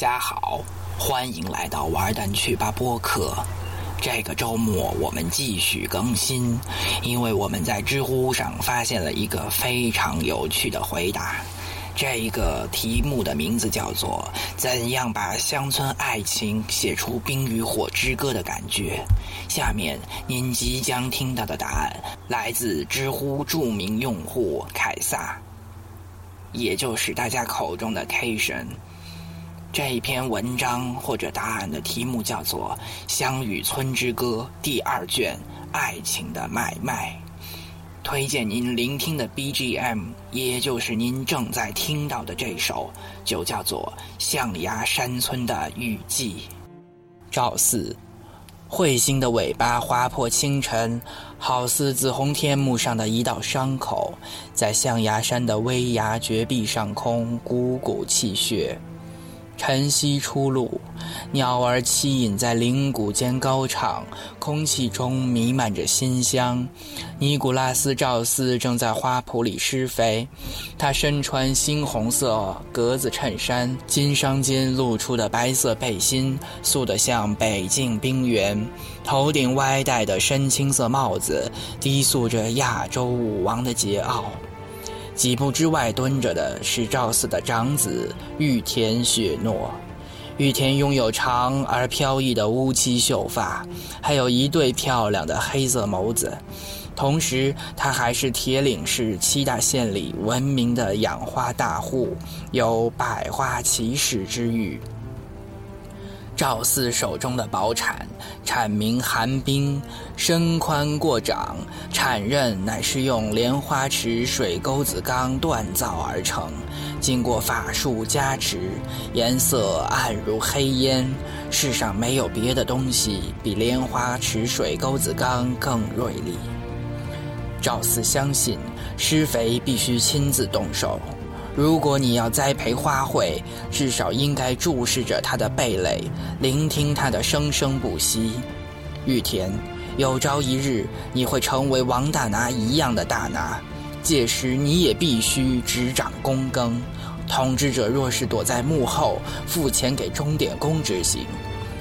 大家好，欢迎来到玩蛋去吧播客。这个周末我们继续更新，因为我们在知乎上发现了一个非常有趣的回答。这一个题目的名字叫做“怎样把乡村爱情写出《冰与火之歌》的感觉”。下面您即将听到的答案来自知乎著名用户凯撒，也就是大家口中的 Cation。这一篇文章或者答案的题目叫做《乡与村之歌》第二卷《爱情的买卖》。推荐您聆听的 BGM，也就是您正在听到的这首，就叫做《象牙山村的雨季》。赵四，彗星的尾巴划破清晨，好似紫红天幕上的一道伤口，在象牙山的危崖绝壁上空鼓鼓泣血。晨曦初露，鸟儿栖隐在林谷间高唱，空气中弥漫着馨香。尼古拉斯·赵斯正在花圃里施肥，他身穿猩红色格子衬衫，襟裳间露出的白色背心素得像北境冰原，头顶歪戴的深青色帽子低诉着亚洲舞王的桀骜。几步之外蹲着的是赵四的长子玉田雪诺。玉田拥有长而飘逸的乌漆秀发，还有一对漂亮的黑色眸子。同时，他还是铁岭市七大县里闻名的养花大户，有“百花齐释”之誉。赵四手中的宝铲，铲名寒冰，身宽过掌，铲刃乃是用莲花池水沟子钢锻造而成，经过法术加持，颜色暗如黑烟。世上没有别的东西比莲花池水沟子钢更锐利。赵四相信，施肥必须亲自动手。如果你要栽培花卉，至少应该注视着它的蓓蕾，聆听它的生生不息。玉田，有朝一日你会成为王大拿一样的大拿，届时你也必须执掌躬耕。统治者若是躲在幕后，付钱给钟点工执行，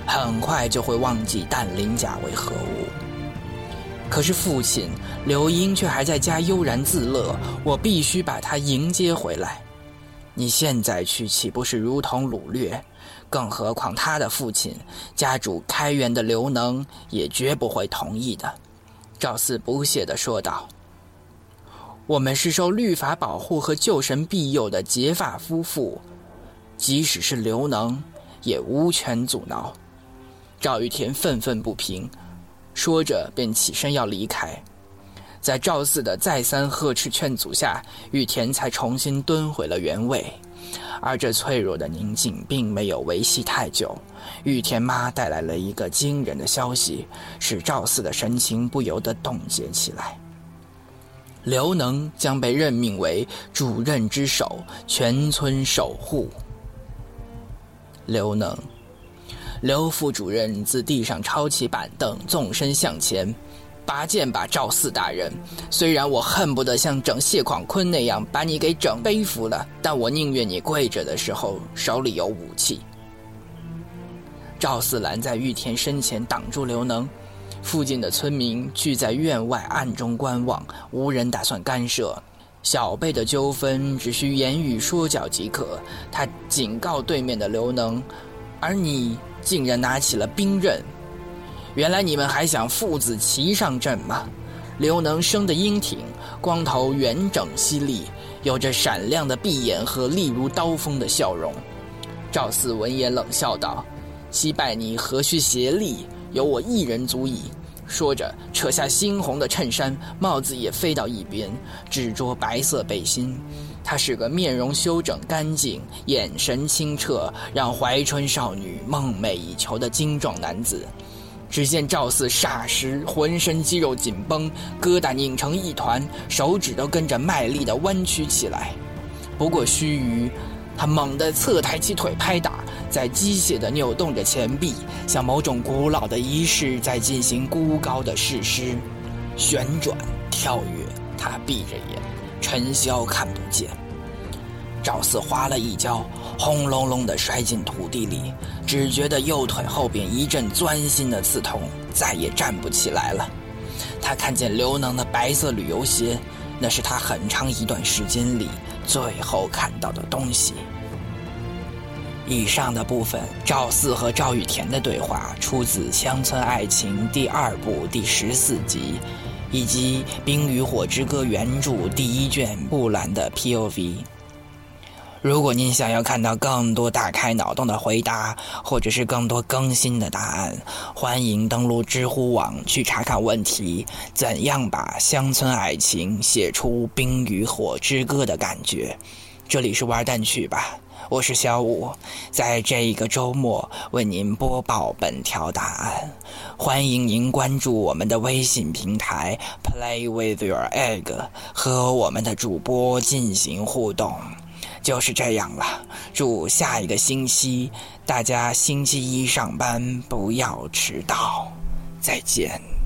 很快就会忘记氮磷钾为何物。可是父亲刘英却还在家悠然自乐，我必须把他迎接回来。你现在去岂不是如同掳掠？更何况他的父亲家主开元的刘能也绝不会同意的。赵四不屑地说道：“我们是受律法保护和旧神庇佑的结发夫妇，即使是刘能，也无权阻挠。”赵玉田愤愤不平，说着便起身要离开。在赵四的再三呵斥劝阻下，玉田才重新蹲回了原位。而这脆弱的宁静并没有维系太久。玉田妈带来了一个惊人的消息，使赵四的神情不由得冻结起来。刘能将被任命为主任之首，全村守护。刘能，刘副主任自地上抄起板凳，纵身向前。拔剑吧，赵四大人！虽然我恨不得像整谢广坤那样把你给整背服了，但我宁愿你跪着的时候手里有武器。赵四拦在玉田身前挡住刘能，附近的村民聚在院外暗中观望，无人打算干涉。小辈的纠纷只需言语说教即可。他警告对面的刘能，而你竟然拿起了兵刃。原来你们还想父子齐上阵吗？刘能生得英挺，光头圆整犀利，有着闪亮的碧眼和利如刀锋的笑容。赵四闻言冷笑道：“击败你何须协力？有我一人足矣。”说着，扯下猩红的衬衫，帽子也飞到一边，只着白色背心。他是个面容修整干净、眼神清澈，让怀春少女梦寐以求的精壮男子。只见赵四霎时浑身肌肉紧绷，疙瘩拧成一团，手指都跟着卖力地弯曲起来。不过须臾，他猛地侧抬起腿拍打，在机械地扭动着前臂，像某种古老的仪式在进行孤高的誓师。旋转、跳跃，他闭着眼，尘嚣看不见。赵四滑了一跤，轰隆隆地摔进土地里，只觉得右腿后边一阵钻心的刺痛，再也站不起来了。他看见刘能的白色旅游鞋，那是他很长一段时间里最后看到的东西。以上的部分，赵四和赵玉田的对话出自《乡村爱情》第二部第十四集，以及《冰与火之歌》原著第一卷布兰的 POV。如果您想要看到更多大开脑洞的回答，或者是更多更新的答案，欢迎登录知乎网去查看问题：怎样把乡村爱情写出《冰与火之歌》的感觉？这里是玩蛋去吧。我是小五，在这一个周末为您播报本条答案。欢迎您关注我们的微信平台 “Play with your egg”，和我们的主播进行互动。就是这样了，祝下一个星期大家星期一上班不要迟到。再见。